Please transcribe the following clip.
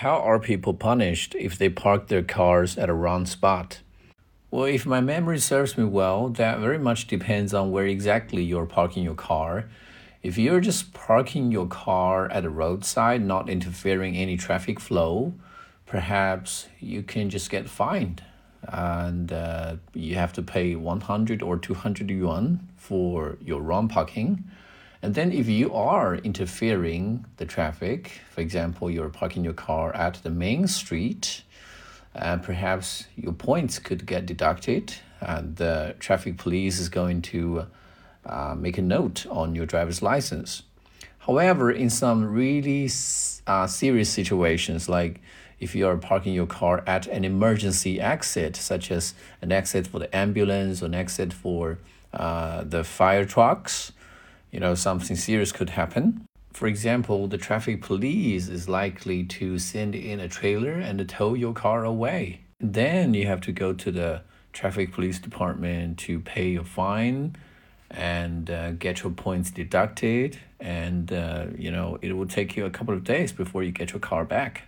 How are people punished if they park their cars at a wrong spot? Well, if my memory serves me well, that very much depends on where exactly you're parking your car. If you're just parking your car at a roadside, not interfering any traffic flow, perhaps you can just get fined and uh, you have to pay 100 or 200 yuan for your wrong parking. And then if you are interfering the traffic, for example, you're parking your car at the main street, uh, perhaps your points could get deducted the traffic police is going to uh, make a note on your driver's license. However, in some really uh, serious situations, like if you are parking your car at an emergency exit, such as an exit for the ambulance or an exit for uh, the fire trucks, you know, something serious could happen. For example, the traffic police is likely to send in a trailer and tow your car away. Then you have to go to the traffic police department to pay your fine and uh, get your points deducted and uh, you know it will take you a couple of days before you get your car back